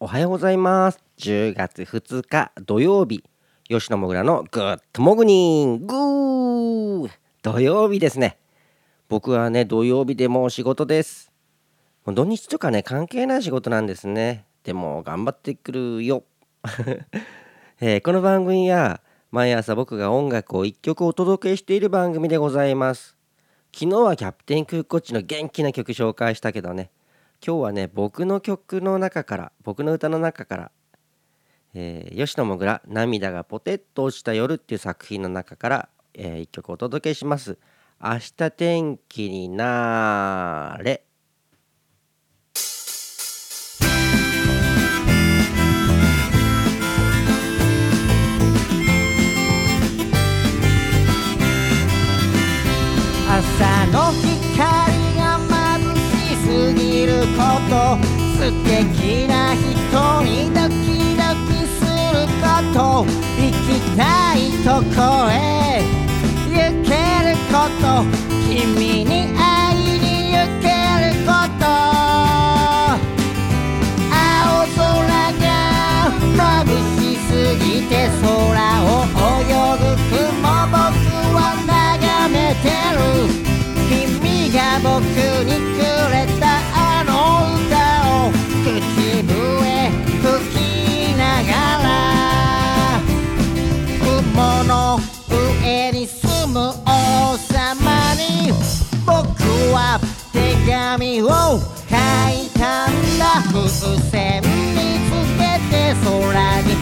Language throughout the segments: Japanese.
おはようございます。10月2日土曜日。吉野もぐらのグッドモグニング。ー土曜日ですね。僕はね土曜日でも仕事です。もう土日とかね関係ない仕事なんですね。でも頑張ってくるよ、えーこの番組は毎朝僕が音楽を1曲お届けしている番組でございます。昨日はキャプテンクーコッチの元気な曲紹介したけどね。今日はね僕の曲の中から僕の歌の中から、えー吉野もぐら涙がポテッと落ちた夜っていう作品の中から、え1曲お届けします。明日天気になーれ。素敵な人にドキドキすること行きたいとこへ行けること。君に会いに行けること。青空が眩しすぎて空を泳ぐ雲僕は眺めてる。君が僕風船見つけて空に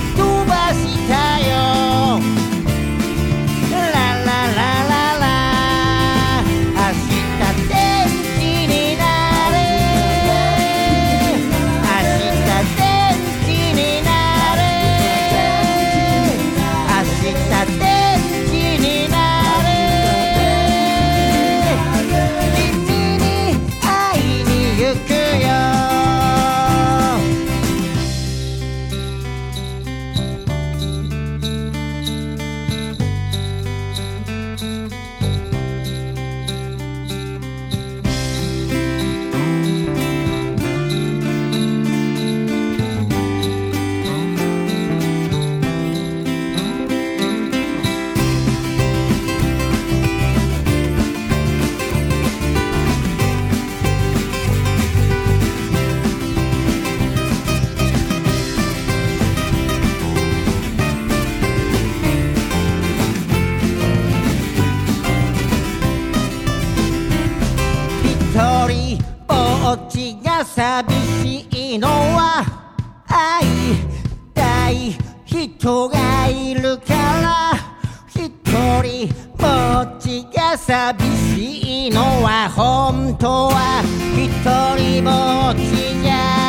ちが寂しいのは会いたい人がいるから一人ぼっちが寂しいのは本当は一人ぼっちじゃ。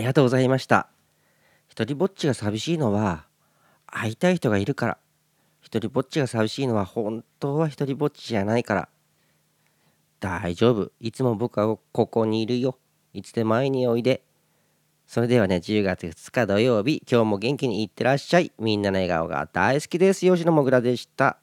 りがとうございました。一人ぼっちが寂しいのは会いたい人がいるから。一人ぼっちが寂しいのは本当は一人ぼっちじゃないから。大丈夫。いつも僕はここにいるよ。いつでも会いにおいで。それではね10月2日土曜日今日も元気にいってらっしゃい。みんなの笑顔が大好きです。吉野もぐらでした。